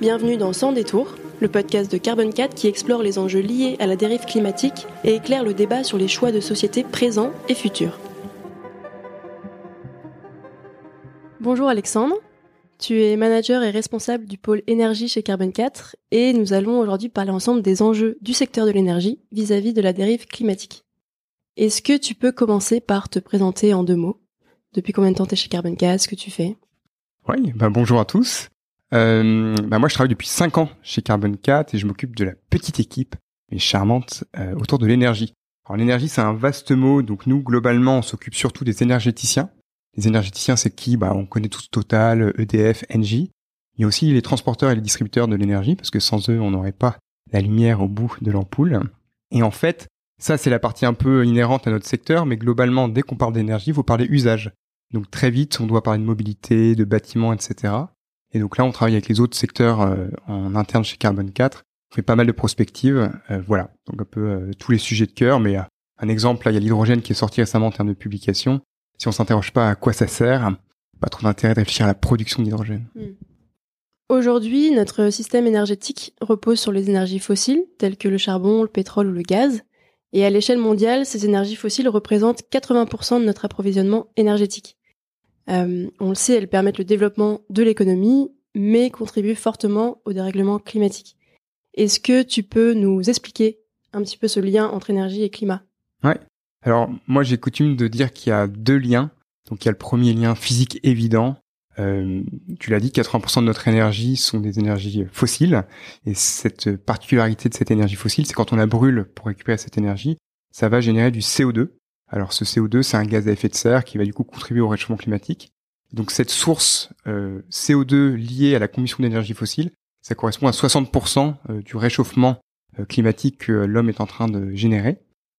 Bienvenue dans Sans détour, le podcast de Carbon 4 qui explore les enjeux liés à la dérive climatique et éclaire le débat sur les choix de société présents et futurs. Bonjour Alexandre, tu es manager et responsable du pôle énergie chez Carbon 4 et nous allons aujourd'hui parler ensemble des enjeux du secteur de l'énergie vis-à-vis de la dérive climatique. Est-ce que tu peux commencer par te présenter en deux mots? Depuis combien de temps tu es chez Carbon 4 Ce que tu fais? Oui, bah bonjour à tous. Euh, bah moi, je travaille depuis 5 ans chez Carbon 4 et je m'occupe de la petite équipe, mais charmante, euh, autour de l'énergie. Alors l'énergie, c'est un vaste mot, donc nous, globalement, on s'occupe surtout des énergéticiens. Les énergéticiens, c'est qui? Bah, On connaît tous Total, EDF, Engie. Il y a aussi les transporteurs et les distributeurs de l'énergie, parce que sans eux, on n'aurait pas la lumière au bout de l'ampoule. Et en fait, ça, c'est la partie un peu inhérente à notre secteur, mais globalement, dès qu'on parle d'énergie, il faut parler usage. Donc très vite, on doit parler de mobilité, de bâtiments, etc. Et donc là, on travaille avec les autres secteurs euh, en interne chez Carbon 4. On fait pas mal de prospectives. Euh, voilà, donc un peu euh, tous les sujets de cœur. Mais un exemple, là, il y a l'hydrogène qui est sorti récemment en termes de publication. Si on s'interroge pas à quoi ça sert, pas trop d'intérêt de réfléchir à la production d'hydrogène. Hmm. Aujourd'hui, notre système énergétique repose sur les énergies fossiles, telles que le charbon, le pétrole ou le gaz. Et à l'échelle mondiale, ces énergies fossiles représentent 80% de notre approvisionnement énergétique. Euh, on le sait, elles permettent le développement de l'économie, mais contribuent fortement au dérèglement climatique. Est-ce que tu peux nous expliquer un petit peu ce lien entre énergie et climat? Ouais. Alors moi j'ai coutume de dire qu'il y a deux liens. Donc il y a le premier lien physique évident. Euh, tu l'as dit, 80% de notre énergie sont des énergies fossiles. Et cette particularité de cette énergie fossile, c'est quand on la brûle pour récupérer cette énergie, ça va générer du CO2. Alors ce CO2, c'est un gaz à effet de serre qui va du coup contribuer au réchauffement climatique. Donc cette source euh, CO2 liée à la combustion d'énergie fossile, ça correspond à 60% euh, du réchauffement euh, climatique que l'homme est en train de générer.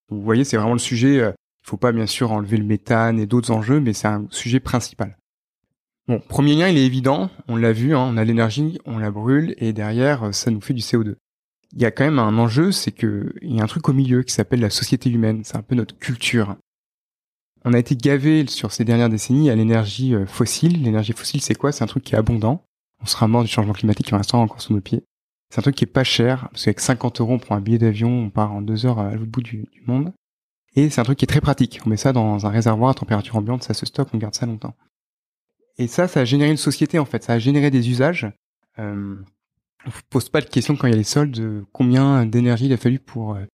vous voyez, c'est vraiment le sujet. Il faut pas bien sûr enlever le méthane et d'autres enjeux, mais c'est un sujet principal. Bon, premier lien, il est évident. On l'a vu, hein, on a l'énergie, on la brûle et derrière, ça nous fait du CO2 il y a quand même un enjeu, c'est que il y a un truc au milieu qui s'appelle la société humaine. C'est un peu notre culture. On a été gavé sur ces dernières décennies à l'énergie euh, fossile. L'énergie fossile, c'est quoi? C'est un truc qui est abondant. On sera mort du changement climatique en restant encore sous nos pieds. C'est un truc qui est pas cher, parce qu'avec 50 euros, on prend un billet d'avion, on part en deux heures à l'autre bout du, monde. Et c'est un truc qui est très pratique. On met ça dans un réservoir à température ambiante, ça se stocke, on garde ça longtemps. Et ça, ça a généré une société en fait. Ça a généré des usages. Euh, on se pose pas de question quand il y a les soldes, combien d'énergie il a fallu pour euh,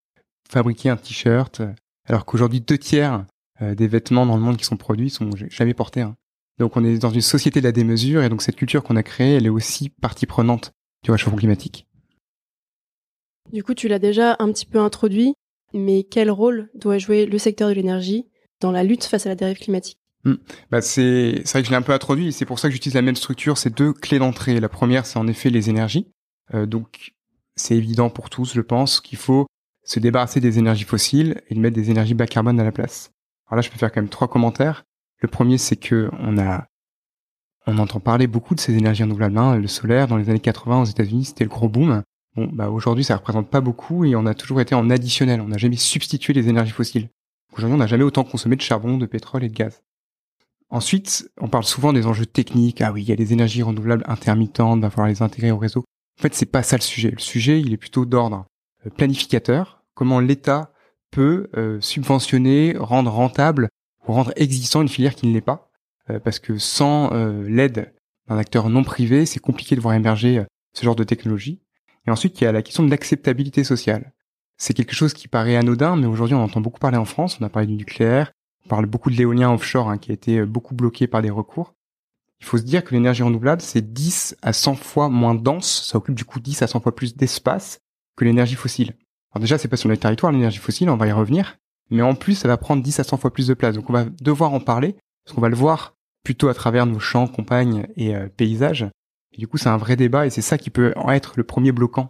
fabriquer un t-shirt, alors qu'aujourd'hui deux tiers euh, des vêtements dans le monde qui sont produits sont jamais portés. Hein. Donc on est dans une société de la démesure et donc cette culture qu'on a créée, elle est aussi partie prenante du réchauffement climatique. Du coup, tu l'as déjà un petit peu introduit, mais quel rôle doit jouer le secteur de l'énergie dans la lutte face à la dérive climatique? Hmm. Bah c'est vrai que je l'ai un peu introduit. C'est pour ça que j'utilise la même structure. C'est deux clés d'entrée. La première, c'est en effet les énergies. Euh, donc c'est évident pour tous, je pense, qu'il faut se débarrasser des énergies fossiles et mettre des énergies bas carbone à la place. Alors là, je peux faire quand même trois commentaires. Le premier, c'est que on a, on entend parler beaucoup de ces énergies renouvelables. Hein. Le solaire, dans les années 80 aux États-Unis, c'était le gros boom. Bon, bah aujourd'hui, ça représente pas beaucoup et on a toujours été en additionnel. On n'a jamais substitué les énergies fossiles. Aujourd'hui, on n'a jamais autant consommé de charbon, de pétrole et de gaz. Ensuite, on parle souvent des enjeux techniques. Ah oui, il y a les énergies renouvelables intermittentes, il va falloir les intégrer au réseau. En fait, c'est pas ça le sujet. Le sujet, il est plutôt d'ordre euh, planificateur. Comment l'État peut euh, subventionner, rendre rentable ou rendre existant une filière qui ne l'est pas. Euh, parce que sans l'aide d'un acteur non privé, c'est compliqué de voir émerger ce genre de technologie. Et ensuite, il y a la question de l'acceptabilité sociale. C'est quelque chose qui paraît anodin, mais aujourd'hui, on entend beaucoup parler en France. On a parlé du nucléaire, on parle beaucoup de l'éolien offshore hein, qui a été beaucoup bloqué par des recours. Il faut se dire que l'énergie renouvelable, c'est 10 à 100 fois moins dense, ça occupe du coup 10 à 100 fois plus d'espace que l'énergie fossile. Alors déjà, c'est pas sur le territoire l'énergie fossile, on va y revenir, mais en plus, ça va prendre 10 à 100 fois plus de place. Donc on va devoir en parler, parce qu'on va le voir plutôt à travers nos champs, campagnes et euh, paysages. Et du coup, c'est un vrai débat et c'est ça qui peut être le premier bloquant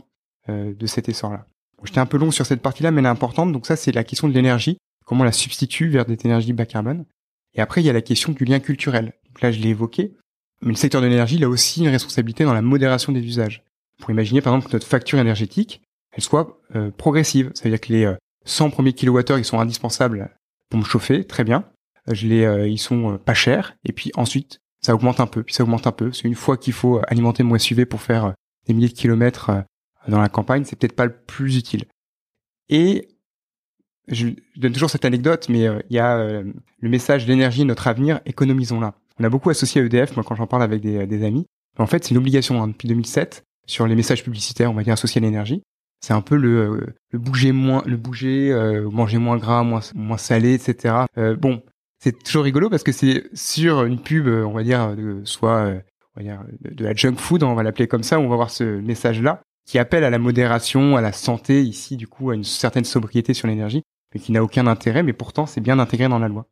euh, de cet essor-là. J'étais un peu long sur cette partie-là, mais elle est importante. Donc ça, c'est la question de l'énergie comment on la substitue vers des énergies bas carbone. Et après, il y a la question du lien culturel. Là, je l'ai évoqué. Mais le secteur de l'énergie, il a aussi une responsabilité dans la modération des usages. Pour imaginer, par exemple, que notre facture énergétique, elle soit euh, progressive. C'est-à-dire que les 100 euh, premiers kilowattheures, ils sont indispensables pour me chauffer, très bien. Euh, je les, ils sont pas chers. Et puis ensuite, ça augmente un peu, puis ça augmente un peu. C'est une fois qu'il faut alimenter mon SUV pour faire des milliers de kilomètres dans la campagne, c'est peut-être pas le plus utile. Et je, donne toujours cette anecdote, mais il y a le message l'énergie, notre avenir, économisons-la. On a beaucoup associé EDF, moi quand j'en parle avec des, des amis. En fait, c'est une obligation hein, depuis 2007 sur les messages publicitaires, on va dire associés à l'énergie. C'est un peu le, le bouger moins, le bouger, euh, manger moins gras, moins moins salé, etc. Euh, bon, c'est toujours rigolo parce que c'est sur une pub, on va dire, de, soit euh, on va dire de, la junk food, on va l'appeler comme ça, on va voir ce message-là qui appelle à la modération, à la santé ici, du coup, à une certaine sobriété sur l'énergie, mais qui n'a aucun intérêt, mais pourtant c'est bien intégré dans la loi.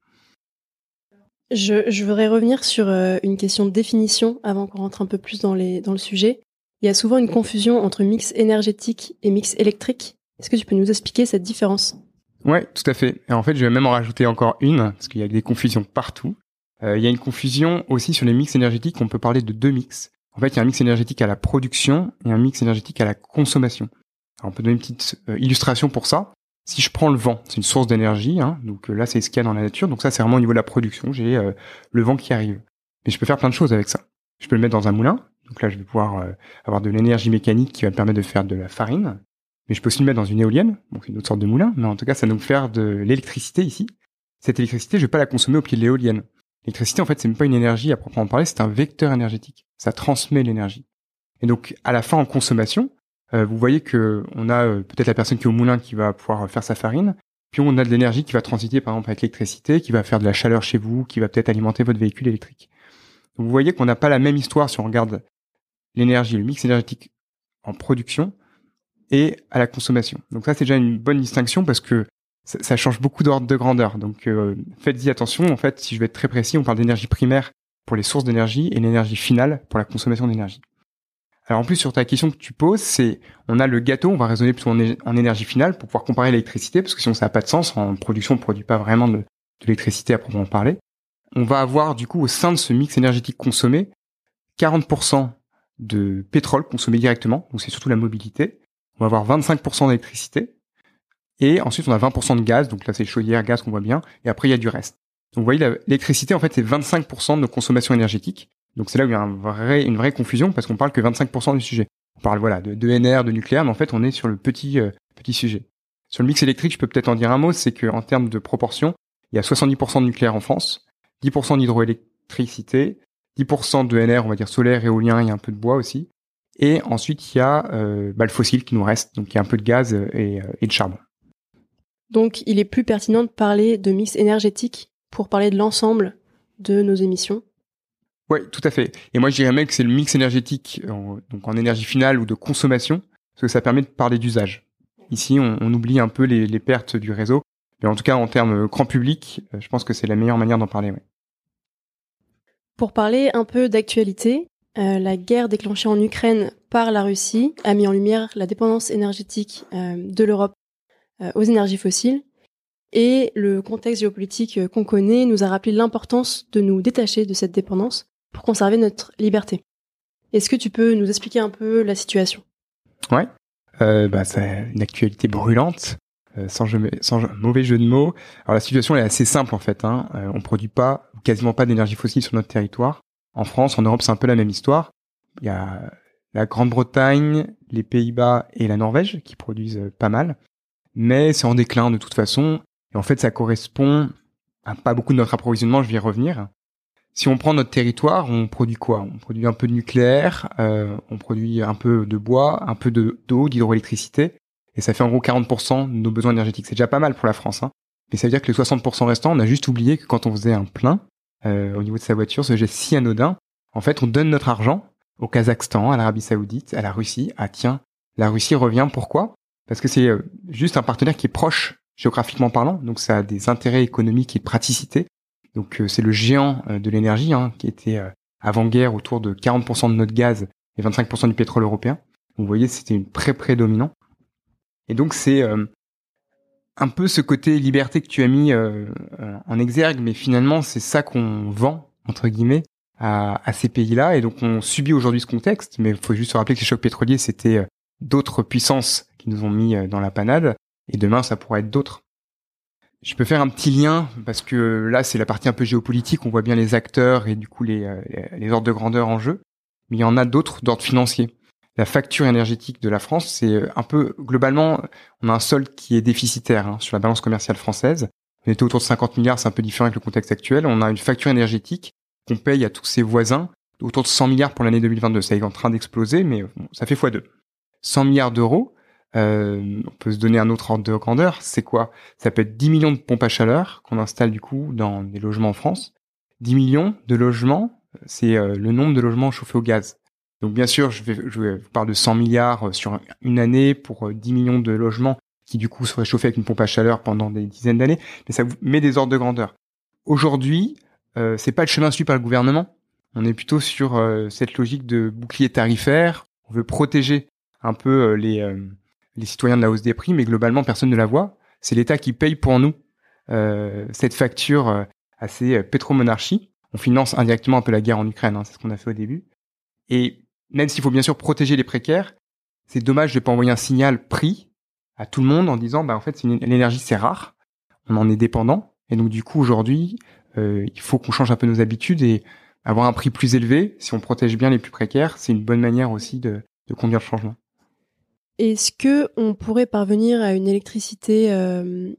Je, je voudrais revenir sur une question de définition avant qu'on rentre un peu plus dans, les, dans le sujet. Il y a souvent une confusion entre mix énergétique et mix électrique. Est-ce que tu peux nous expliquer cette différence? Ouais, tout à fait. Et en fait, je vais même en rajouter encore une, parce qu'il y a des confusions partout. Euh, il y a une confusion aussi sur les mix énergétiques. On peut parler de deux mix. En fait, il y a un mix énergétique à la production et un mix énergétique à la consommation. Alors, on peut donner une petite euh, illustration pour ça. Si je prends le vent, c'est une source d'énergie. Hein, donc euh, là, c'est ce qu'il y a dans la nature. Donc ça, c'est vraiment au niveau de la production. J'ai le vent qui arrive. Mais je peux faire plein de choses avec ça. Je peux le mettre dans un moulin. Donc là, je vais pouvoir euh, avoir de l'énergie mécanique qui va me permettre de faire de la farine. Mais je peux aussi le mettre dans une éolienne, donc une autre sorte de moulin. Mais en tout cas, ça va nous faire de l'électricité ici. Cette électricité, je vais pas la consommer au pied de l'éolienne. L'électricité, en fait, c'est même pas une énergie à proprement parler, c'est un vecteur énergétique. Ça transmet l'énergie. Et donc, à la fin, en consommation, euh, vous voyez que on a euh, peut-être la personne qui est au moulin qui va pouvoir faire sa farine, puis on a de l'énergie qui va transiter, par exemple, avec l'électricité, qui va faire de la chaleur chez vous, qui va peut-être alimenter votre véhicule électrique. Vous voyez qu'on n'a pas la même histoire si on regarde l'énergie, le mix énergétique en production et à la consommation. Donc ça, c'est déjà une bonne distinction parce que ça, change beaucoup d'ordre de grandeur. Donc euh, faites-y attention. En fait, si je vais être très précis, on parle d'énergie primaire pour les sources d'énergie et l'énergie finale pour la consommation d'énergie. Alors en plus sur ta question que tu poses, c'est on a le gâteau, on va raisonner plutôt en, énergie finale pour pouvoir comparer l'électricité parce que sinon ça n'a pas de sens. En production, on ne produit pas vraiment de, l'électricité à proprement parler. On va avoir du coup au sein de ce mix énergétique consommé 40% de pétrole consommé directement, donc c'est surtout la mobilité. On va avoir 25% d'électricité. Et ensuite, on a 20% de gaz, donc là c'est chaudière, gaz qu'on voit bien. Et après, il y a du reste. Donc vous voyez, l'électricité, en fait, c'est 25% de nos consommations énergétiques. Donc c'est là où il y a une vraie confusion, parce qu'on parle que 25% du sujet. On parle voilà de, NR, de nucléaire, mais en fait, on est sur le petit, euh, petit sujet. Sur le mix électrique, je peux peut-être en dire un mot, c'est qu'en termes de proportion, il y a 70% de nucléaire en France, 10% d'hydroélectricité, 10% de NR, on va dire solaire, éolien, a un peu de bois aussi. Et ensuite, il y a euh, bah, le fossile qui nous reste, donc il y a un peu de gaz et, euh, et de charbon. Donc, il est plus pertinent de parler de mix énergétique pour parler de l'ensemble de nos émissions. Oui, tout à fait. Et moi, je dirais même que c'est le mix énergétique, en, donc en énergie finale ou de consommation, parce que ça permet de parler d'usage. Ici, on, oublie un peu les, pertes du réseau, mais en tout cas, en termes grand public, euh, je pense que c'est la meilleure manière d'en parler. Pour parler un peu d'actualité, euh, la guerre déclenchée en Ukraine par la Russie a mis en lumière la dépendance énergétique euh, de l'Europe aux énergies fossiles. Et le contexte géopolitique qu'on connaît nous a rappelé l'importance de nous détacher de cette dépendance pour conserver notre liberté. Est-ce que tu peux nous expliquer un peu la situation? Ouais, bah, c'est une actualité brûlante. Euh, sans, sans, mauvais jeu de mots. Alors la situation est assez simple en fait. Hein. Euh, on produit pas quasiment pas d'énergie fossile sur notre territoire. En France, en Europe, c'est un peu la même histoire. Il y a la Grande-Bretagne, les Pays-Bas et la Norvège qui produisent euh, pas mal, mais c'est en déclin de toute façon. Et en fait, ça correspond à pas beaucoup de notre approvisionnement. Je vais y revenir. Si on prend notre territoire, on produit quoi? On produit un peu de nucléaire, euh, on produit un peu de bois, un peu d'eau, d'hydroélectricité, et ça fait en gros 40% de nos besoins énergétiques. C'est déjà pas mal pour la France, hein. mais ça veut dire que les 60% restants, on a juste oublié que quand on faisait un plein euh, au niveau de sa voiture, ce geste si anodin, en fait, on donne notre argent au Kazakhstan, à l'Arabie Saoudite, à la Russie. Ah tiens, la Russie revient. Pourquoi? Parce que c'est euh, juste un partenaire qui est proche géographiquement parlant, donc ça a des intérêts économiques et de. Donc euh, c'est le géant de l'énergie hein, qui était avant-guerre autour de 40% de notre gaz et 25% du pétrole européen. Vous voyez, c'était une très prédominant. Et donc c'est euh, un peu ce côté liberté que tu as mis euh, euh, en exergue, mais finalement c'est ça qu'on vend entre guillemets à, à ces pays-là, et donc on subit aujourd'hui ce contexte. Mais il faut juste se rappeler que les chocs pétroliers c'était d'autres puissances qui nous ont mis dans la panade, et demain ça pourrait être d'autres. Je peux faire un petit lien parce que là c'est la partie un peu géopolitique, on voit bien les acteurs et du coup les, les ordres de grandeur en jeu, mais il y en a d'autres d'ordre financier. La facture énergétique de la France, c'est un peu globalement, on a un solde qui est déficitaire hein, sur la balance commerciale française. On était autour de 50 milliards, c'est un peu différent avec le contexte actuel. On a une facture énergétique qu'on paye à tous ses voisins autour de 100 milliards pour l'année 2022. Ça est en train d'exploser, mais ça fait x2. 100 milliards d'euros, euh, on peut se donner un autre ordre de grandeur, c'est quoi? Ça peut être 10 millions de pompes à chaleur qu'on installe du coup dans des logements en France. 10 millions de logements, c'est euh, le nombre de logements chauffés au gaz. Donc bien sûr, je, vais, je vous parle de 100 milliards euh, sur une année pour 10 millions de logements qui du coup seraient chauffés avec une pompe à chaleur pendant des dizaines d'années, mais ça vous met des ordres de grandeur. Aujourd'hui, euh, c'est pas le chemin suivi par le gouvernement. On est plutôt sur cette logique de bouclier tarifaire. On veut protéger un peu les les citoyens de la hausse des prix, mais globalement, personne ne la voit. C'est l'État qui paye pour nous euh, cette facture euh, assez euh, pétromonarchie. On finance indirectement un peu la guerre en Ukraine, hein, c'est ce qu'on a fait au début. Et même s'il faut bien sûr protéger les précaires, c'est dommage de pas envoyer un signal prix à tout le monde en disant, bah en fait, l'énergie c'est rare, on en est dépendant, et donc du coup aujourd'hui, euh, il faut qu'on change un peu nos habitudes et avoir un prix plus élevé. Si on protège bien les plus précaires, c'est une bonne manière aussi de, de conduire le changement. Est-ce que on pourrait parvenir à une électricité euh,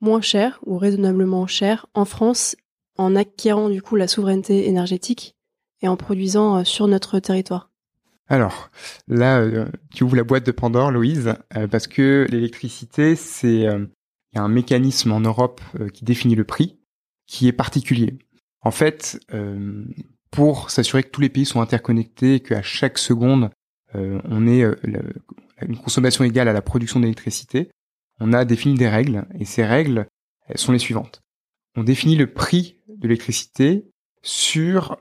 moins chère ou raisonnablement chère en France en acquérant du coup la souveraineté énergétique et en produisant euh, sur notre territoire? Alors là, euh, tu ouvres la boîte de Pandore, Louise, parce que l'électricité, c'est un mécanisme en Europe qui définit le prix, qui est particulier. En fait, pour s'assurer que tous les pays sont interconnectés et qu'à chaque seconde on est une consommation égale à la production d'électricité, on a défini des règles, et ces règles elles sont les suivantes. On définit le prix de l'électricité sur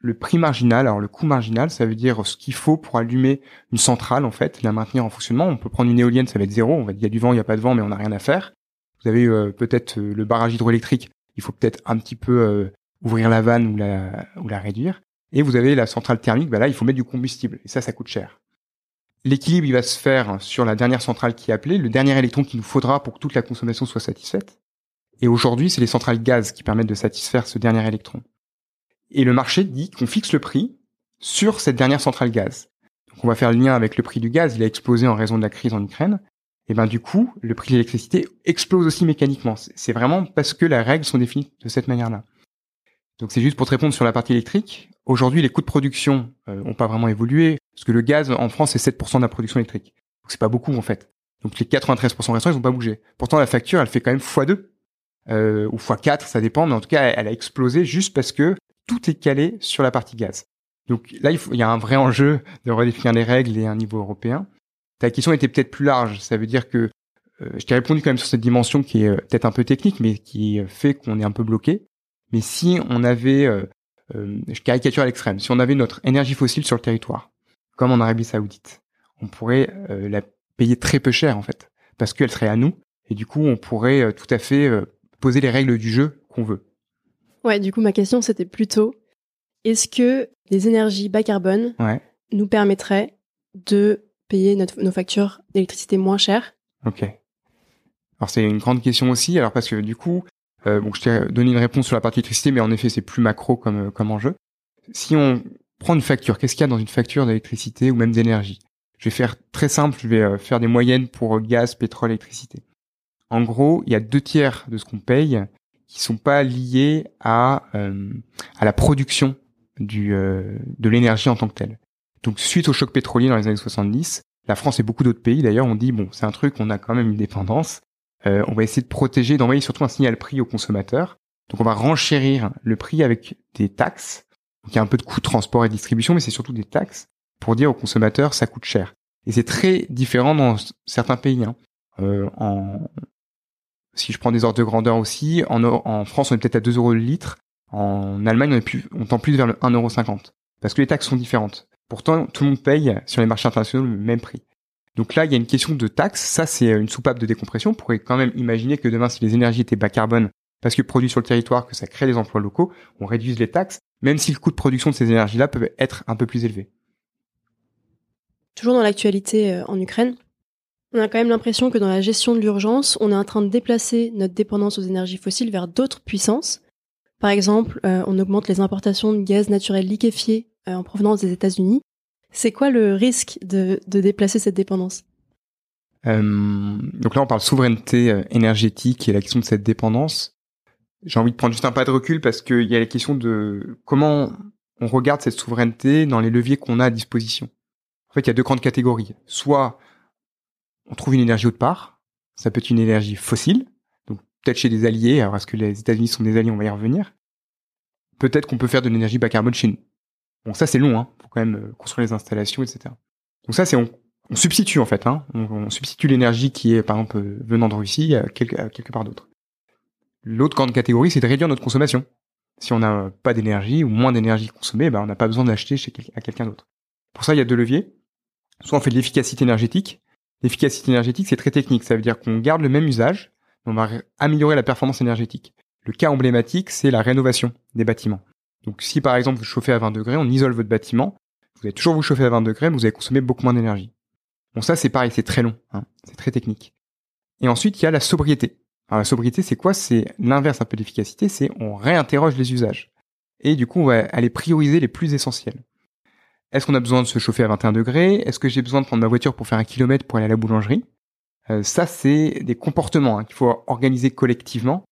le prix marginal. Alors le coût marginal, ça veut dire ce qu'il faut pour allumer une centrale, en fait, la maintenir en fonctionnement. On peut prendre une éolienne, ça va être zéro. On va dire il y a du vent, il n'y a pas de vent, mais on n'a rien à faire. Vous avez euh, peut-être euh, le barrage hydroélectrique. Il faut peut-être un petit peu euh, ouvrir la vanne ou la, ou la réduire. Et vous avez la centrale thermique, bah là, il faut mettre du combustible. Et ça, ça coûte cher. L'équilibre, il va se faire sur la dernière centrale qui est appelée, le dernier électron qu'il nous faudra pour que toute la consommation soit satisfaite. Et aujourd'hui, c'est les centrales gaz qui permettent de satisfaire ce dernier électron. Et le marché dit qu'on fixe le prix sur cette dernière centrale gaz. Donc on va faire le lien avec le prix du gaz, il a explosé en raison de la crise en Ukraine. Et ben du coup, le prix de l'électricité explose aussi mécaniquement. C'est vraiment parce que les règles sont définies de cette manière-là. Donc c'est juste pour te répondre sur la partie électrique. Aujourd'hui, les coûts de production n'ont euh, pas vraiment évolué, parce que le gaz en France c'est 7% de la production électrique. Donc c'est pas beaucoup en fait. Donc les 93% restants, ils ont pas bougé. Pourtant la facture, elle fait quand même x2 euh, ou x4, ça dépend, mais en tout cas, elle, a explosé juste parce que tout est calé sur la partie gaz. Donc là, il, y a un vrai enjeu de redéfinir les règles et un niveau européen. Ta question était peut-être plus large. Ça veut dire que euh, je t'ai répondu quand même sur cette dimension qui est euh, peut-être un peu technique, mais qui fait qu'on est un peu bloqué. Mais si on avait, je caricature à l'extrême, si on avait notre énergie fossile sur le territoire, comme en Arabie Saoudite, on pourrait euh, la payer très peu cher en fait, parce qu'elle serait à nous, et du coup on pourrait tout à fait poser les règles du jeu qu'on veut. Ouais, du coup ma question c'était plutôt, est-ce que les énergies bas carbone nous permettraient de payer nos factures d'électricité moins chères Ok. Alors c'est une grande question aussi, alors parce que du coup, euh, bon, je t'ai donné une réponse sur la partie électricité, mais en effet, c'est plus macro comme, comme enjeu. Si on prend une facture, qu'est-ce qu'il y a dans une facture d'électricité ou même d'énergie? Je vais faire très simple, je vais euh, faire des moyennes pour gaz, pétrole, électricité. En gros, il y a deux tiers de ce qu'on paye qui sont pas liés à euh, à la production du euh, de l'énergie en tant que telle. Donc suite au choc pétrolier dans les années 70, la France et beaucoup d'autres pays d'ailleurs ont dit bon, c'est un truc on a quand même une dépendance, euh, on va essayer de protéger, d'envoyer surtout un signal prix aux consommateurs. Donc on va renchérir le prix avec des taxes. Donc il y a un peu de coût de transport et distribution, mais c'est surtout des taxes pour dire aux consommateurs ça coûte cher. Et c'est très différent dans certains pays. Hein. Euh. Si je prends des ordres de grandeur aussi, en, France on est peut-être à 2 euros le litre. En Allemagne on, est plus, on tend plus vers le 1,50 euro. Parce que les taxes sont différentes. Pourtant, tout le monde paye sur les marchés internationaux le même prix. Donc là, il y a une question de taxe. Ça, c'est une soupape de décompression. On pourrait quand même imaginer que demain, si les énergies étaient bas carbone, parce que produits sur le territoire, que ça crée des emplois locaux, on réduise les taxes, même si le coût de production de ces énergies-là peut être un peu plus élevé. Toujours dans l'actualité euh, en Ukraine, On a quand même l'impression que dans la gestion de l'urgence, on est en train de déplacer notre dépendance aux énergies fossiles vers d'autres puissances. Par exemple, euh, on augmente les importations de gaz naturel liquéfié euh, en provenance des États-Unis. C'est quoi le risque de, de déplacer cette dépendance? Euh, Donc là, on parle souveraineté énergétique et la question de cette dépendance. J'ai envie de prendre juste un pas de recul parce qu'il y a la question de comment on regarde cette souveraineté dans les leviers qu'on a à disposition. En fait, il y a deux grandes catégories. Soit on trouve une énergie autre part, ça peut être une énergie fossile, donc peut-être chez des alliés, alors est-ce que les États-Unis sont des alliés, on va y revenir. Peut-être qu'on peut faire de l'énergie bas carbone chez nous. Bon, ça c'est long, hein, faut quand même euh, construire les installations, etc. Donc ça c'est on, substitue en fait, hein, on, substitue l'énergie qui est par exemple euh, venant de Russie à quelque, part d'autre. L'autre grande catégorie, c'est de réduire notre consommation. Si on n'a pas d'énergie ou moins d'énergie consommée, ben on n'a pas besoin d'acheter chez à quelqu'un d'autre. Pour ça, il y a deux leviers. Soit on fait de l'efficacité énergétique. L'efficacité énergétique, c'est très technique. Ça veut dire qu'on garde le même usage, mais on va améliorer la performance énergétique. Le cas emblématique, c'est la rénovation des bâtiments. Donc si par exemple vous chauffez à 20 degrés, on isole votre bâtiment, vous allez toujours vous chauffer à 20 degrés, mais vous allez consommer beaucoup moins d'énergie. Bon ça c'est pareil, c'est très long, hein. c'est très technique. Et ensuite il y a la sobriété. Alors la sobriété c'est quoi? C'est l'inverse un peu d'efficacité, c'est on réinterroge les usages. Et du coup on va aller prioriser les plus essentiels. Est-ce qu'on a besoin de se chauffer à 21 degrés? Est-ce que j'ai besoin de prendre ma voiture pour faire un kilomètre pour aller à la boulangerie? Euh, Ça, c'est des comportements hein, qu'il faut organiser collectivement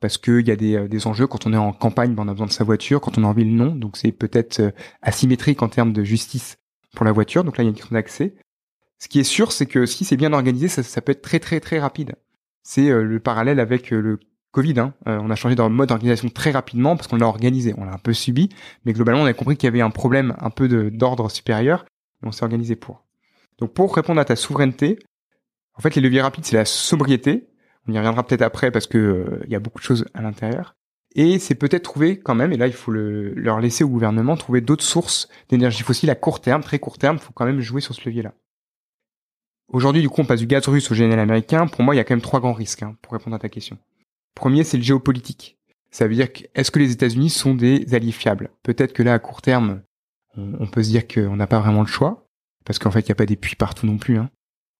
parce qu'il y a des, euh, des, enjeux. Quand on est en campagne, ben, on a besoin de sa voiture. Quand on est en ville, non. Donc c'est peut-être euh, asymétrique en termes de justice pour la voiture. Donc là, il y a une question d'accès. Ce qui est sûr, c'est que si c'est bien organisé, ça, ça, peut être très très très rapide. C'est le parallèle avec le Covid. Hein. Euh, on a changé dans le mode d'organisation très rapidement parce qu'on l'a organisé. On l'a un peu subi, mais globalement, on a compris qu'il y avait un problème un peu d'ordre supérieur et on s'est organisé pour. Donc pour répondre à ta souveraineté, en fait, les leviers rapides, c'est la sobriété. On y reviendra peut-être après parce que euh, il y a beaucoup de choses à l'intérieur. Et c'est peut-être trouver quand même, et là il faut le, leur laisser au gouvernement, trouver d'autres sources d'énergie fossile à court terme, très court terme, il faut quand même jouer sur ce levier-là. Aujourd'hui, du coup, on passe du gaz russe au GNL américain. Pour moi, il y a quand même trois grands risques hein, pour répondre à ta question. Premier, c'est le géopolitique. Ça veut dire que est-ce que les États-Unis sont des alliés fiables? Peut-être que là, à court terme, on, peut se dire qu'on n'a pas vraiment le choix, parce qu'en fait, il n'y a pas des puits partout non plus. Hein.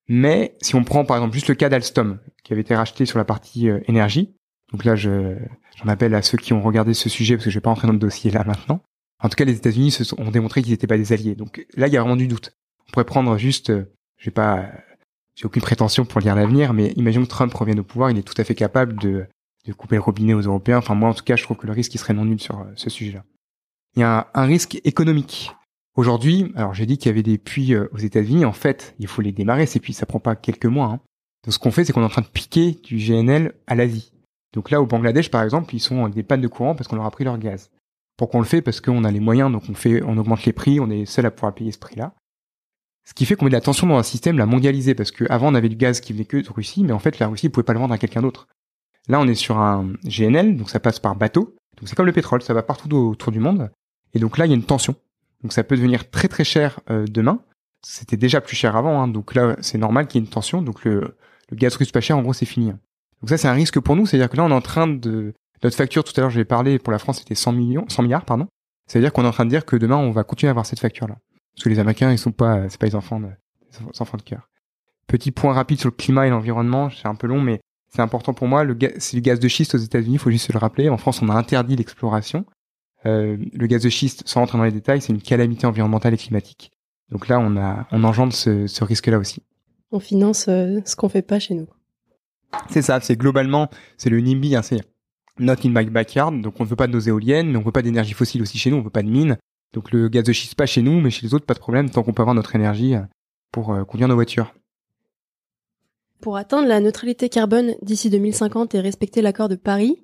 Mais si on prend par exemple juste le cas d'Alstom, qui avait été racheté sur la partie euh, énergie, donc là, je, j'en appelle à ceux qui ont regardé ce sujet, parce que je vais pas entrer dans le dossier là maintenant. En tout cas, les États-Unis ont démontré qu'ils n'étaient pas des alliés. Donc là, il y a vraiment du doute. On pourrait prendre juste, euh, je vais pas, j'ai aucune prétention pour lire l'avenir, mais imaginons que Trump revienne au pouvoir, il est tout à fait capable de couper le robinet aux Européens. Enfin, moi, en tout cas, je trouve que le risque, il serait non nul sur euh, ce sujet-là. Il y a un, risque économique. Aujourd'hui, alors j'ai dit qu'il y avait des puits euh, aux États-Unis. En fait, il faut les démarrer. Ces puits, ça prend pas quelques mois. Hein. Donc, ce qu'on fait, c'est qu'on est en train de piquer du GNL à l'Asie. Donc là, au Bangladesh, par exemple, ils sont des pannes de courant parce qu'on leur a pris leur gaz. Pourquoi on le fait? Parce qu'on a les moyens, donc on fait, on augmente les prix, on est seul à pouvoir payer ce prix-là. Ce qui fait qu'on met de la tension dans un système la mondialisé, parce qu'avant on avait du gaz qui venait que de Russie, mais en fait la Russie ne pouvait pas le vendre à quelqu'un d'autre. Là, on est sur un GNL, donc ça passe par bateau. Donc c'est comme le pétrole, ça va partout autour du monde. Et donc là, il y a une tension. Donc ça peut devenir très très cher euh, demain. C'était déjà plus cher avant, hein. donc là c'est normal qu'il y ait une tension. Donc le, le gaz russe pas cher, en gros, c'est fini. Donc ça c'est un risque pour nous, c'est-à-dire que là on est en train de notre facture tout à l'heure, je vais parler pour la France, c'était 100 millions, 100 milliards, pardon. C'est-à-dire qu'on est en train de dire que demain on va continuer à avoir cette facture-là, parce que les Américains ils sont pas, c'est pas les enfants de, les enfants de cœur. Petit point rapide sur le climat et l'environnement, c'est un peu long, mais c'est important pour moi. Le c'est le gaz de schiste aux États-Unis, il faut juste se le rappeler. En France, on a interdit l'exploration. Euh, le gaz de schiste, sans rentrer dans les détails, c'est une calamité environnementale et climatique. Donc là, on a, on engendre ce, ce risque-là aussi. On finance euh, ce qu'on fait pas chez nous. C'est ça. C'est globalement, c'est le NIMBY, hein, c'est not in my backyard. Donc on ne veut pas de nos éoliennes, mais on veut pas d'énergie fossile aussi chez nous. On veut pas de mines. Donc le gaz de schiste pas chez nous, mais chez les autres, pas de problème tant qu'on peut avoir notre énergie euh, pour euh, conduire nos voitures. Pour atteindre la neutralité carbone d'ici 2050 et respecter l'accord de Paris,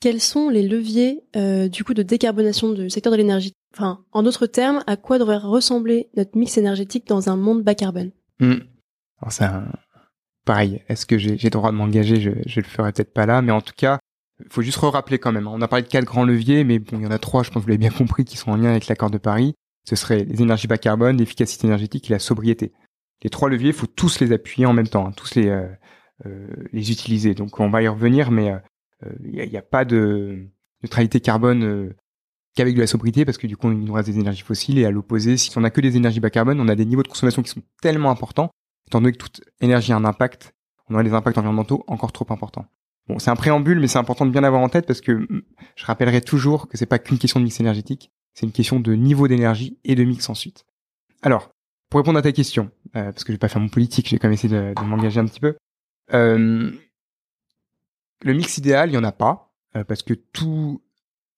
quels sont les leviers euh, du coup de décarbonation du secteur de l'énergie? Enfin, en d'autres termes, à quoi devrait ressembler notre mix énergétique dans un monde bas carbone? Hmm. Alors c'est pareil. Est-ce que j'ai le droit de m'engager? Je, je le ferai peut-être pas là, mais en tout cas, il faut juste rappeler quand même. Hein. On a parlé de quatre grands leviers, mais bon, il y en a trois. Je pense que vous l'avez bien compris, qui sont en lien avec l'accord de Paris. Ce serait les énergies bas carbone, l'efficacité énergétique et la sobriété les trois leviers, il faut tous les appuyer en même temps, hein, tous les euh, euh, les utiliser. Donc on va y revenir, mais il euh, n'y a, a, pas de neutralité carbone qu'avec de la sobriété parce que du coup nous reste des énergies fossiles et à l'opposé si on a que des énergies bas carbone on a des niveaux de consommation qui sont tellement importants étant donné que toute énergie a un impact, on aurait des impacts environnementaux encore trop importants. Bon, c'est un préambule, mais c'est important de bien avoir en tête parce que mm, je rappellerai toujours que c'est pas qu'une question de mix énergétique, c'est une question de niveau d'énergie et de mix ensuite. Alors, pour répondre à ta question, euh, parce que je vais pas faire mon politique, j'ai quand même essayé de, m'engager un petit peu. Euh, le mix idéal, il y en a pas, euh, parce que tout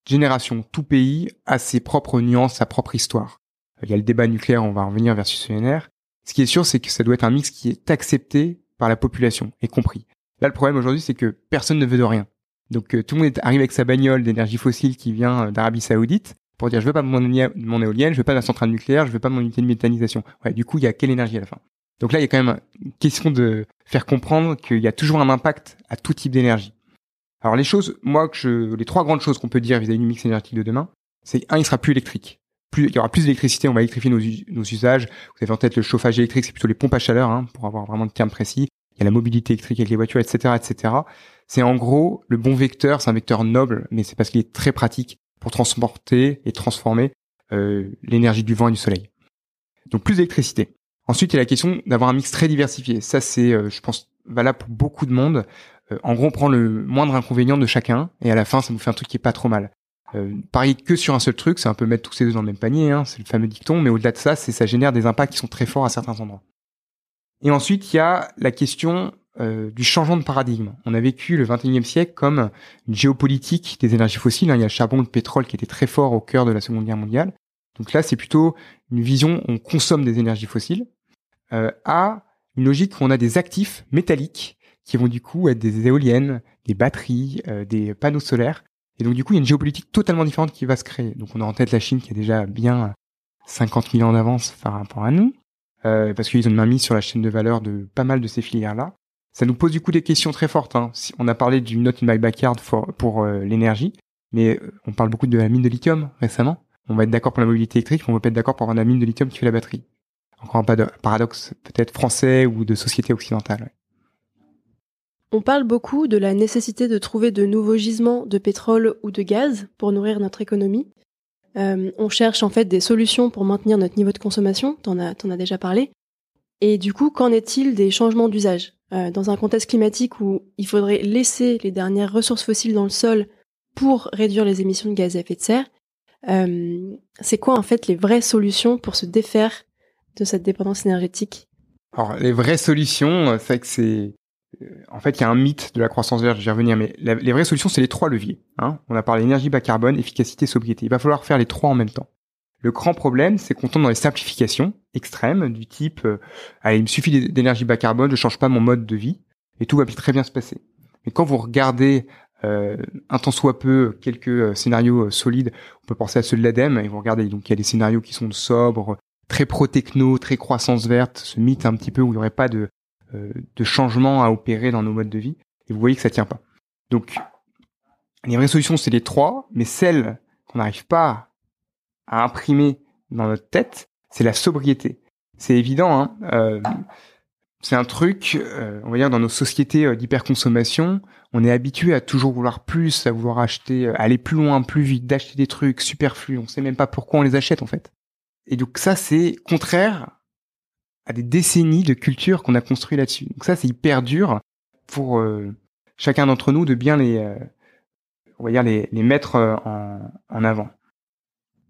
génération, tout pays a ses propres nuances, sa propre histoire. Il y a le débat nucléaire, on va en revenir versus ENR. Ce qui est sûr, c'est que ça doit être un mix qui est accepté par la population et compris. Là, le problème aujourd'hui, c'est que personne ne veut de rien. Donc tout le monde arrive avec sa bagnole d'énergie fossile qui vient d'Arabie Saoudite pour dire je veux pas mon, éolienne, je veux pas ma centrale nucléaire, je veux pas mon unité de méthanisation. Du coup, il y a quelle énergie à la fin? Donc là, il y a quand même une question de faire comprendre qu'il y a toujours un impact à tout type d'énergie. Alors les choses, moi, les trois grandes choses qu'on peut dire vis-à-vis du mix énergétique de demain, c'est un, il sera plus électrique. Plus, il y aura plus d'électricité, on va électrifier nos, nos, usages. Vous avez en tête le chauffage électrique, c'est plutôt les pompes à chaleur, hein, pour avoir vraiment le terme précis. La mobilité électrique avec les voitures, etc., etc. C'est en gros le bon vecteur, c'est un vecteur noble, mais c'est parce qu'il est très pratique pour transporter et transformer euh, l'énergie du vent et du soleil. Donc plus d'électricité. Ensuite, il y a la question d'avoir un mix très diversifié. Ça, c'est, euh, je pense, valable pour beaucoup de monde. Euh, en gros, on prend le moindre inconvénient de chacun, et à la fin, ça nous fait un truc qui est pas trop mal. Euh, pareil que sur un seul truc, c'est un peu mettre tous ces deux dans le même panier, hein, c'est le fameux dicton, mais au-delà de ça, c'est ça génère des impacts qui sont très forts à certains endroits. Et ensuite, il y a la question euh, du changement de paradigme. On a vécu le 21e siècle comme une géopolitique des énergies fossiles. Hein. Il y a le charbon, le pétrole qui était très fort au cœur de la Seconde Guerre mondiale. Donc là, c'est plutôt une vision on consomme des énergies fossiles euh, à une logique où on a des actifs métalliques qui vont du coup être des éoliennes, des batteries, euh, des panneaux solaires. Et donc du coup, il y a une géopolitique totalement différente qui va se créer. Donc on a en tête la Chine qui est déjà bien 50 000 ans d'avance par rapport à nous, euh, parce qu'ils ont une mise sur la chaîne de valeur de pas mal de ces filières-là ça nous pose du coup des questions très fortes. Hein. on a parlé du Not in My Backyard pour, pour euh, l'énergie, mais euh, on parle beaucoup de la mine de lithium récemment. On va être d'accord pour la mobilité électrique, mais on va pas être d'accord pour avoir la mine de lithium qui fait la batterie. Encore un paradoxe peut-être français ou de société occidentale. On parle beaucoup de la nécessité de trouver de nouveaux gisements de pétrole ou de gaz pour nourrir notre économie. Euh, on cherche en fait des solutions pour maintenir notre niveau de consommation, t'en as, en as déjà parlé. Et du coup, qu'en est-il des changements d'usage? Euh, dans un contexte climatique où il faudrait laisser les dernières ressources fossiles dans le sol pour réduire les émissions de gaz à effet de serre, euh, c'est quoi en fait les vraies solutions pour se défaire de cette dépendance énergétique? Alors les vraies solutions, c'est que c'est en fait, il y a un mythe de la croissance verte, je vais mais les vraies solutions, c'est les trois leviers. Hein. On a parlé énergie bas carbone, efficacité, sobriété. Il va falloir faire les trois en même temps. Le grand problème, c'est qu'on tombe dans les simplifications extrêmes du type euh, allez, il me suffit d'énergie bas carbone, je change pas mon mode de vie et tout va très bien se passer. Mais quand vous regardez euh, un temps soit peu quelques euh, scénarios euh, solides, on peut penser à ceux de l'ADEME et vous regardez donc il y a des scénarios qui sont sobres, très pro-techno, très croissance verte, ce mythe un petit peu où il n'y aurait pas de de changement à opérer dans nos modes de vie et vous voyez que ça tient pas. Donc les vraies solutions c'est les trois, mais celles qu'on n'arrive pas à imprimer dans notre tête, c'est la sobriété. C'est évident, hein euh, c'est un truc, euh, on va dire, dans nos sociétés euh, d'hyperconsommation, on est habitué à toujours vouloir plus, à vouloir acheter, aller plus loin, plus vite, d'acheter des trucs superflus. On sait même pas pourquoi on les achète en fait. Et donc ça, c'est contraire à des décennies de culture qu'on a construit là-dessus. Donc ça, c'est hyper dur pour chacun d'entre nous de bien les, on va dire les, les mettre en, en avant.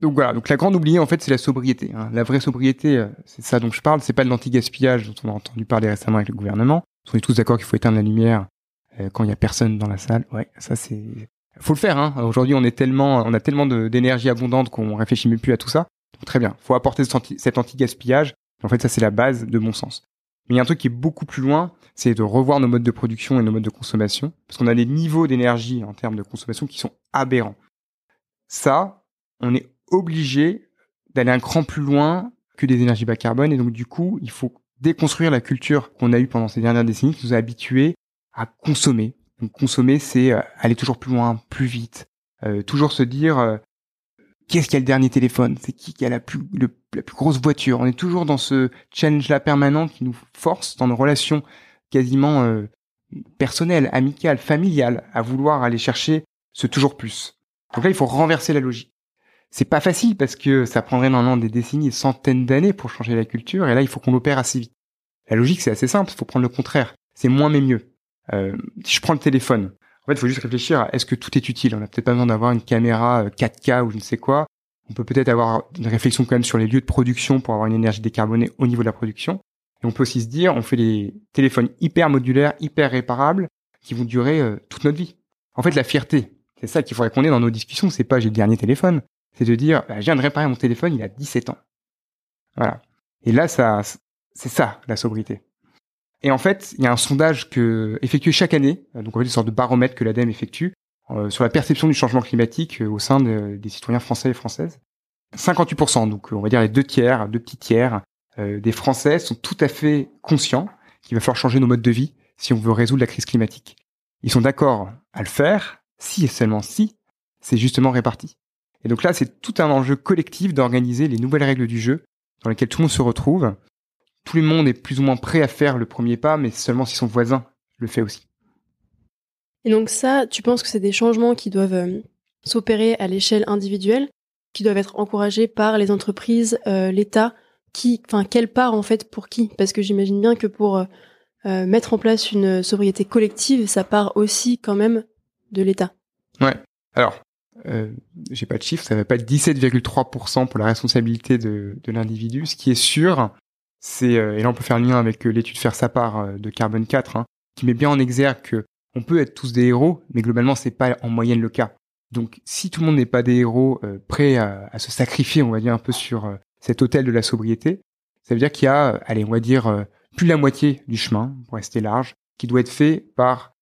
Donc voilà, donc la grande oubliée en fait c'est la sobriété. Hein. La vraie sobriété, euh, c'est ça dont je parle, c'est pas de l'anti-gaspillage dont on a entendu parler récemment avec le gouvernement. On est tous d'accord qu'il faut éteindre la lumière euh, quand il y a personne dans la salle. Ouais, ça c'est faut le faire hein. Aujourd'hui, on est tellement on a tellement d'énergie abondante qu'on réfléchit même plus à tout ça. Donc très bien, faut apporter cet anti-gaspillage. En fait, ça c'est la base de bon sens. Mais il y a un truc qui est beaucoup plus loin, c'est de revoir nos modes de production et nos modes de consommation parce qu'on a des niveaux d'énergie en termes de consommation qui sont aberrants. Ça, on est obligé d'aller un cran plus loin que des énergies bas carbone. Et donc, du coup, il faut déconstruire la culture qu'on a eue pendant ces dernières décennies, qui nous a habitués à consommer. Donc, consommer, c'est euh, aller toujours plus loin, plus vite. Euh, toujours se dire, euh, qu'est-ce qui a le dernier téléphone? C'est qui qui a la plus, la plus grosse voiture? On est toujours dans ce challenge-là permanent qui nous force, dans nos relations quasiment personnelles, amicales, familiales, à vouloir aller chercher ce toujours plus. Donc là, il faut renverser la logique c'est pas facile parce que ça prendrait normalement des décennies, des centaines d'années pour changer la culture, et là il faut qu'on l'opère assez vite. La logique, c'est assez simple. Il faut prendre le contraire. C'est moins mais mieux. Euh, si je prends le téléphone, en fait, il faut juste réfléchir à est-ce que tout est utile. On n'a peut-être pas besoin d'avoir une caméra 4K euh, ou je ne sais quoi. On peut peut-être avoir une réflexion quand même sur les lieux de production pour avoir une énergie décarbonée au niveau de la production. Et on peut aussi se dire, on fait des téléphones hyper modulaires, hyper réparables, qui vont durer euh, toute notre vie. En fait, la fierté, c'est ça qu'il faudrait qu'on ait dans nos discussions. C'est pas j'ai le dernier téléphone, c'est de dire bah, je viens de réparer mon téléphone, il a 17 ans. Voilà. Et là, ça, c'est ça la sobriété. Et en fait, il y a un sondage que effectué chaque année, euh, donc en fait une sorte de baromètre que l'ADEME effectue euh, sur la perception du changement climatique euh, au sein des citoyens français et françaises. 58%, donc on va dire les deux tiers, deux petits tiers des Français sont tout à fait conscients qu'il va falloir changer nos modes de vie si on veut résoudre la crise climatique. Ils sont d'accord à le faire si et seulement si c'est justement réparti. Et donc là, c'est tout un enjeu collectif d'organiser les nouvelles règles du jeu dans lesquelles tout le monde se retrouve tout le monde est plus ou moins prêt à faire le premier pas, mais seulement si son voisin le fait aussi. Et donc ça, tu penses que c'est des changements qui doivent euh, s'opérer à l'échelle individuelle, qui doivent être encouragés par les entreprises, euh, l'État, qui, enfin, quelle part en fait pour qui? Parce que j'imagine bien que pour euh, mettre en place une sobriété collective, ça part aussi quand même de l'État. Ouais. Alors, j'ai pas de chiffre, ça va pas être 17,3% pour la responsabilité de, de l'individu. Ce qui est sûr, c'est euh, et là on peut faire le lien avec euh, l'étude faire sa part euh, de Carbone 4 hein, qui met bien en exergue que on peut être tous des héros mais globalement c'est pas en moyenne le cas. Donc si tout le monde n'est pas des héros prêts à, se sacrifier on va dire un peu sur cet hôtel de la sobriété ça veut dire qu'il y a allez on va dire plus la moitié du chemin pour rester large qui doit être fait par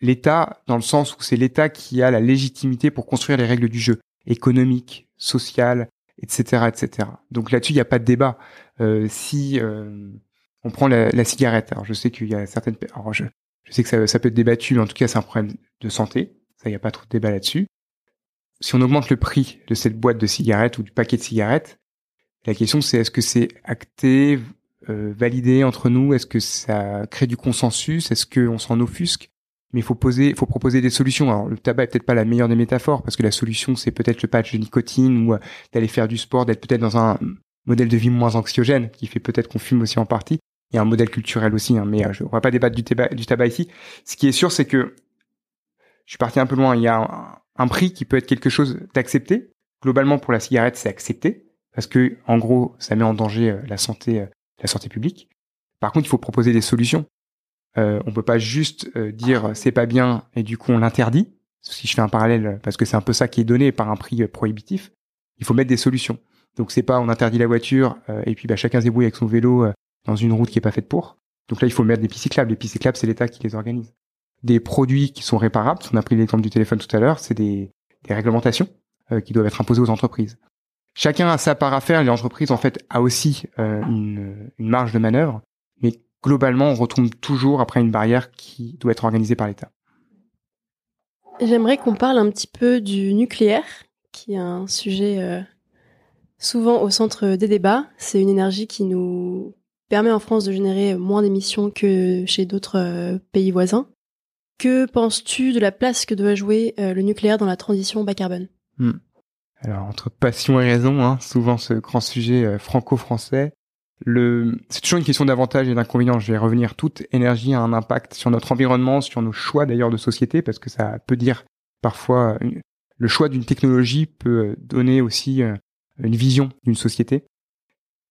l'État dans le sens où c'est l'État qui a la légitimité pour construire les règles du jeu économique, social, etc., etc. Donc là-dessus, il n'y a pas de débat. Euh, si euh, on prend la, cigarette, alors je sais qu'il y a certaines, alors je, je sais que ça, ça, peut être débattu, mais en tout cas, c'est un problème de santé. Ça, il n'y a pas trop de débat là-dessus. Si on augmente le prix de cette boîte de cigarettes ou du paquet de cigarettes, la question c'est est-ce que c'est acté, euh, validé entre nous? Est-ce que ça crée du consensus? Est-ce qu'on s'en offusque? Mais il faut poser, faut proposer des solutions. Alors le tabac est peut-être pas la meilleure des métaphores parce que la solution c'est peut-être le patch de nicotine ou euh, d'aller faire du sport, d'être peut-être dans un modèle de vie moins anxiogène qui fait peut-être qu'on fume aussi en partie. Il y a un modèle culturel aussi, hein, mais euh, je, on va pas débattre du tabac, ici. Ce qui est sûr, c'est que je suis parti un peu loin. Il y a un, un prix qui peut être quelque chose d'accepté. Globalement, pour la cigarette, c'est accepté parce que en gros, ça met en danger euh, la santé, la santé publique. Par contre, il faut proposer des solutions. Euh, on peut pas juste euh, dire c'est pas bien et du coup on l'interdit. Si je fais un parallèle, parce que c'est un peu ça qui est donné par un prix euh, prohibitif, il faut mettre des solutions. Donc c'est pas on interdit la voiture euh, et puis bah, chacun se débrouille avec son vélo dans une route qui est pas faite pour. Donc là il faut mettre des pistes cyclables. Les pistes cyclables c'est l'État qui les organise. Des produits qui sont réparables, on a pris l'exemple du téléphone tout à l'heure, c'est des, des, réglementations qui doivent être imposées aux entreprises. Chacun a sa part à faire. L'entreprise en fait a aussi une, une marge de manœuvre, globalement, on retombe toujours après une barrière qui doit être organisée par l'État. J'aimerais qu'on parle un petit peu du nucléaire, qui est un sujet euh, souvent au centre des débats. C'est une énergie qui nous permet en France de générer moins d'émissions que chez d'autres euh, pays voisins. Que penses-tu de la place que doit jouer euh, le nucléaire dans la transition bas carbone? Hmm. Alors entre passion et raison, hein, souvent ce grand sujet franco-français, le, c'est toujours une question d'avantages et d'inconvénients. Je vais revenir. Toute énergie a un impact sur notre environnement, sur nos choix d'ailleurs de société, parce que ça peut dire parfois le choix d'une technologie peut donner aussi euh, une vision d'une société.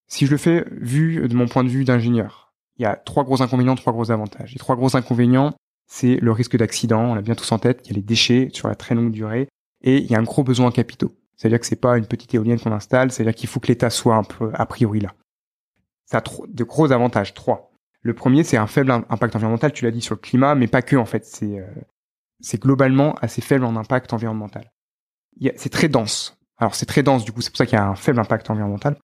Si je le fais vu de mon point de vue d'ingénieur, il y a trois gros inconvénients, trois gros avantages. Les trois gros inconvénients, c'est le risque d'accident. On l'a bien tous en tête. Il y a les déchets sur la très longue durée et il y a un gros besoin en capitaux. C'est-à-dire que c'est pas une petite éolienne qu'on installe, c'est-à-dire qu'il faut que l'État soit un peu a priori là. Ça a de gros avantages. Trois. Le premier, c'est un faible impact environnemental, tu l'as dit, sur le climat, mais pas que, en fait. C'est euh, globalement assez faible en impact environnemental. C'est très dense. Alors, c'est très dense, du coup, c'est pour ça qu'il y a un faible impact environnemental.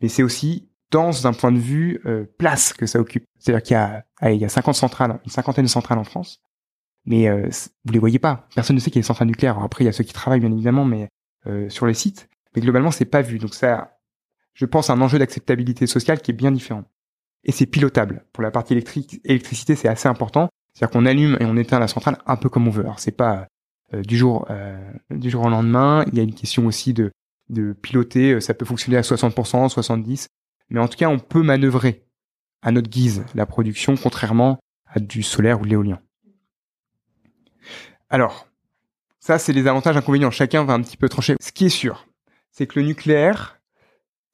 Mais c'est aussi dense d'un point de vue euh, place que ça occupe. C'est-à-dire qu'il y a, il y a 50 centrales, une cinquantaine de centrales en France. Mais euh, vous les voyez pas. Personne ne sait qu'il y a des centrales nucléaires. après, il y a ceux qui travaillent, bien évidemment, mais euh, sur les sites. Mais globalement, c'est pas vu. Donc ça je pense, un enjeu d'acceptabilité sociale qui est bien différent. Et c'est pilotable. Pour la partie électricité, c'est assez important. C'est-à-dire qu'on allume et on éteint la centrale un peu comme on veut. Alors c'est pas euh, du jour euh, du jour au lendemain. Il y a une question aussi de piloter. Ça peut fonctionner à 60%, 70%, mais en tout cas, on peut manœuvrer à notre guise la production, contrairement à du solaire ou de l'éolien. Alors, ça, c'est les avantages inconvénients. Chacun va un petit peu trancher. Ce qui est sûr, c'est que le nucléaire,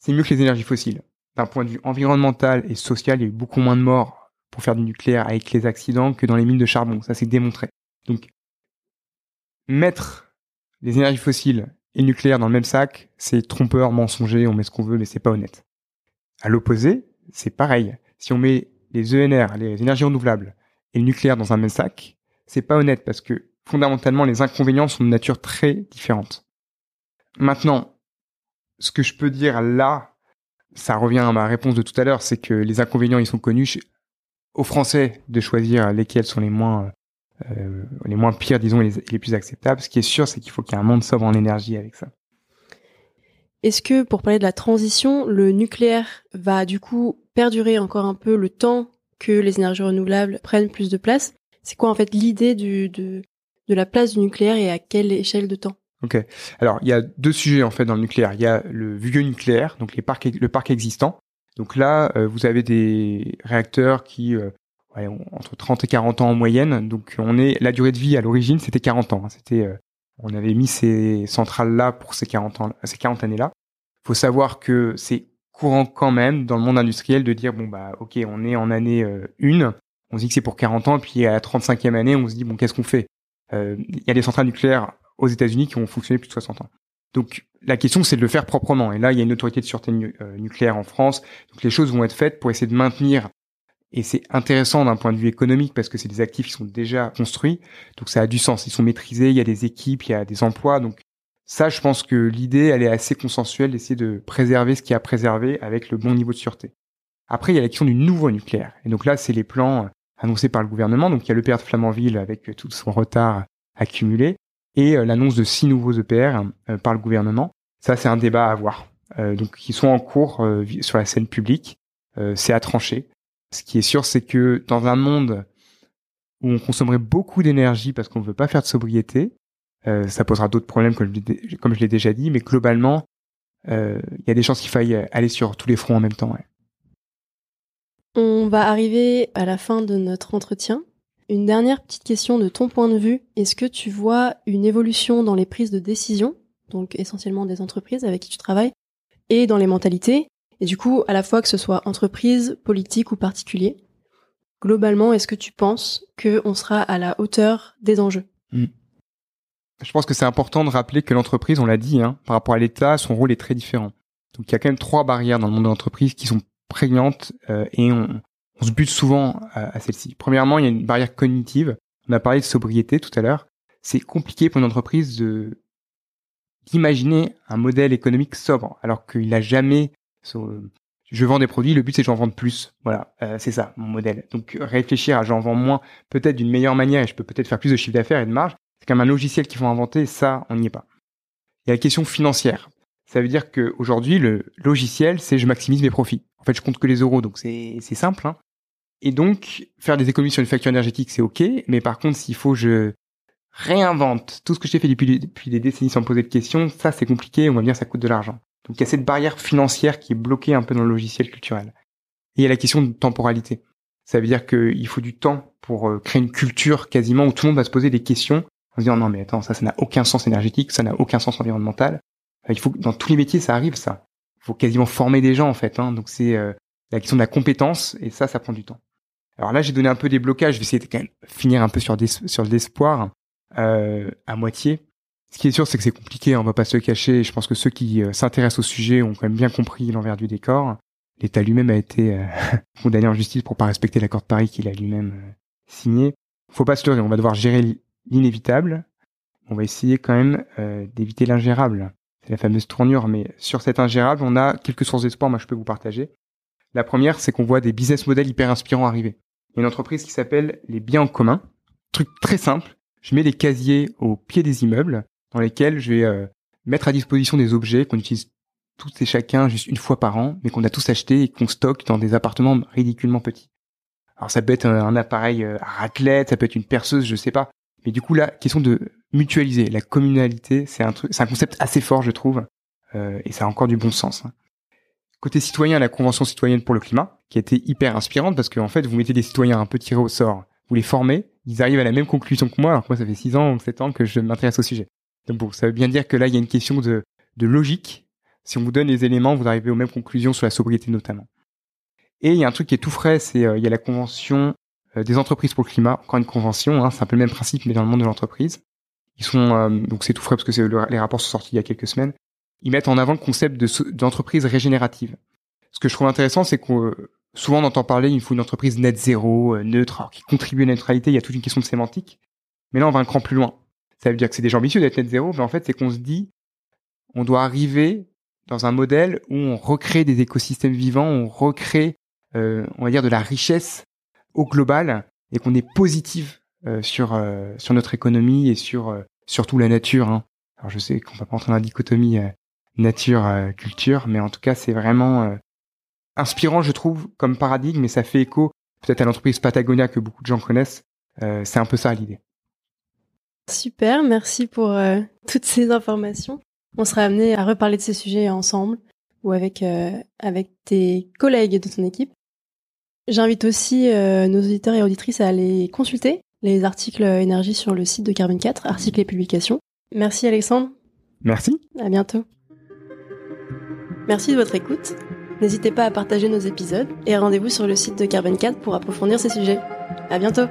c'est mieux que les énergies fossiles. D'un point de vue environnemental et social, il y a eu beaucoup moins de morts pour faire du nucléaire avec les accidents que dans les mines de charbon. Ça, c'est démontré. Donc, mettre les énergies fossiles et le nucléaire dans le même sac, c'est trompeur, mensonger, on met ce qu'on veut, mais c'est pas honnête. À l'opposé, c'est pareil. Si on met les ENR, les énergies renouvelables, et le nucléaire dans un même sac, c'est pas honnête parce que fondamentalement, les inconvénients sont de nature très différente. Maintenant, ce que je peux dire là, ça revient à ma réponse de tout à l'heure, c'est que les inconvénients, ils sont connus aux Français de choisir lesquels sont les moins euh, les moins pires, disons, les, les plus acceptables. Ce qui est sûr, c'est qu'il faut qu'il y ait un monde sobre en énergie avec ça. Est-ce que, pour parler de la transition, le nucléaire va du coup perdurer encore un peu le temps que les énergies renouvelables prennent plus de place? C'est quoi en fait l'idée de, de la place du nucléaire et à quelle échelle de temps? Ok. Alors il y a deux sujets en fait dans le nucléaire. Il y a le vieux nucléaire, donc les parcs, le parc existant. Donc là, euh, vous avez des réacteurs qui euh, ouais, entre 30 et 40 ans en moyenne. Donc on est la durée de vie à l'origine, c'était 40 ans. Hein. C'était euh, on avait mis ces centrales là pour ces 40 ans, ces 40 années là. Faut savoir que c'est courant quand même dans le monde industriel de dire bon bah ok on est en année 1, on se dit que c'est pour 40 ans, puis à la 35e année on se dit bon qu'est-ce qu'on fait? Il y a des centrales nucléaires aux États-Unis qui ont fonctionné plus de 60 ans. Donc la question c'est de le faire proprement. Et là il y a une autorité de sûreté nucléaire en France. Donc les choses vont être faites pour essayer de maintenir et c'est intéressant d'un point de vue économique parce que c'est des actifs qui sont déjà construits. Donc ça a du sens. Ils sont maîtrisés, il y a des équipes, il y a des emplois. Donc ça, je pense que l'idée, elle est assez consensuelle d'essayer de préserver ce qui a préservé avec le bon niveau de sûreté. Après, il y a la question du nouveau nucléaire. Et donc là, c'est les plans annoncés par le gouvernement. Donc il y a le de Flamanville avec tout son retard accumulé et euh, l'annonce de six nouveaux EPR euh, par le gouvernement. Ça, c'est un débat à avoir. Euh, donc, qui sont en cours sur la scène publique. c'est à trancher. Ce qui est sûr, c'est que dans un monde où on consommerait beaucoup d'énergie parce qu'on ne veut pas faire de sobriété, euh, ça posera d'autres problèmes comme je, l'ai déjà dit, mais globalement, il y a des chances qu'il faille aller sur tous les fronts en même temps. Ouais. On va arriver à la fin de notre entretien. Une dernière petite question de ton point de vue. Est-ce que tu vois une évolution dans les prises de décision, donc essentiellement des entreprises avec qui tu travailles, et dans les mentalités et du coup, à la fois que ce soit entreprise, politique ou particulier, globalement, est-ce que tu penses qu'on sera à la hauteur des enjeux? Hmm. Je pense que c'est important de rappeler que l'entreprise, on l'a dit, hein, par rapport à l'État, son rôle est très différent. Donc il y a quand même trois barrières dans le monde de l'entreprise qui sont prégnantes euh, et on, se bute souvent à, celle-ci. Premièrement, il y a une barrière cognitive. On a parlé de sobriété tout à l'heure. C'est compliqué pour une entreprise de d'imaginer un modèle économique sobre, alors qu'il n'a jamais je vends des produits, le but c'est que j'en vende plus. Voilà, euh, c'est ça mon modèle. Donc réfléchir à j'en vends moins, peut-être d'une meilleure manière et je peux peut-être faire plus de chiffre d'affaires et de marge. C'est comme un logiciel qu'ils vont inventer, ça on n'y est pas. Il y a la question financière. Ça veut dire que aujourd'hui le logiciel c'est je maximise mes profits. En fait je compte que les euros, donc c'est c'est simple. Hein. Et donc faire des économies sur une facture énergétique c'est ok, mais par contre s'il faut je réinvente tout ce que j'ai fait depuis, des décennies sans poser de questions, ça c'est compliqué, on va dire ça coûte de l'argent. Donc il y a cette barrière financière qui est bloquée un peu dans le logiciel culturel. Et il y a la question de temporalité. Ça veut dire qu'il faut du temps pour euh, créer une culture quasiment où tout le monde va se poser des questions en se disant non mais attends ça ça n'a aucun sens énergétique, ça n'a aucun sens environnemental. Il faut dans tous les métiers ça arrive ça. Il faut quasiment former des gens en fait. Hein. Donc c'est euh, la question de la compétence et ça ça prend du temps. Alors là j'ai donné un peu des blocages. Je vais essayer de quand même finir un peu sur des, sur l'espoir euh, à moitié. Ce qui est sûr, c'est que c'est compliqué, on va pas se le cacher. Je pense que ceux qui euh, s'intéressent au sujet ont quand même bien compris l'envers du décor. L'État lui-même a été euh, condamné en justice pour pas respecter l'accord de Paris qu'il a lui-même signé. Faut pas se leurrer, on va devoir gérer l'inévitable. On va essayer quand même d'éviter l'ingérable. C'est la fameuse tournure, mais sur cet ingérable, on a quelques sources d'espoir, moi je peux vous partager. La première, c'est qu'on voit des business models hyper inspirants arriver. Il y a une entreprise qui s'appelle les biens en commun. Truc très simple. Je mets des casiers au pied des immeubles dans lesquels je vais euh, mettre à disposition des objets qu'on utilise tous et chacun juste une fois par an, mais qu'on a tous achetés et qu'on stocke dans des appartements ridiculement petits. Alors ça peut être un, appareil euh, à raclette, ça peut être une perceuse, je sais pas. Mais du coup, la question de mutualiser, la communalité, c'est un truc, c'est un concept assez fort, je trouve, euh, et ça a encore du bon sens. Hein. Côté citoyen, la Convention citoyenne pour le climat, qui a été hyper inspirante parce qu'en fait, vous mettez des citoyens un peu tirés au sort, vous les formez, ils arrivent à la même conclusion que moi, alors que moi, ça fait 6 ans ou 7 ans que je m'intéresse au sujet. Donc bon, ça veut bien dire que là, il y a une question de, de logique. Si on vous donne les éléments, vous arrivez aux mêmes conclusions sur la sobriété notamment. Et il y a un truc qui est tout frais, c'est euh, il y a la convention euh, des entreprises pour le climat, encore une convention, hein, c'est un peu le même principe mais dans le monde de l'entreprise. Ils sont euh, donc c'est tout frais parce que les rapports sont sortis il y a quelques semaines. Ils mettent en avant le concept d'entreprise régénérative. Ce que je trouve intéressant, c'est que souvent on entend parler il faut une entreprise net zéro, neutre, alors qui contribue à la neutralité. Il y a toute une question de sémantique. Mais là, on va un cran plus loin. Ça veut dire que c'est déjà ambitieux d'être net zéro, mais en fait, c'est qu'on se dit on doit arriver dans un modèle où on recrée des écosystèmes vivants, on recrée euh, on va dire, de la richesse au global et qu'on est positif euh, sur euh, sur notre économie et sur surtout la nature. Hein. Alors je sais qu'on va pas entrer dans la dichotomie nature culture, mais en tout cas c'est vraiment inspirant, je trouve, comme paradigme, et ça fait écho peut-être à l'entreprise Patagonia que beaucoup de gens connaissent. c'est un peu ça l'idée. Super, merci pour toutes ces informations. On sera amené à reparler de ces sujets ensemble ou avec avec tes collègues de ton équipe. J'invite aussi euh, nos auditeurs et auditrices à aller consulter les articles énergie sur le site de Carbone 4, articles et publications. Merci Alexandre. Merci. À bientôt. Merci de votre écoute. N'hésitez pas à partager nos épisodes et rendez-vous sur le site de Carbone 4 pour approfondir ces sujets. À bientôt.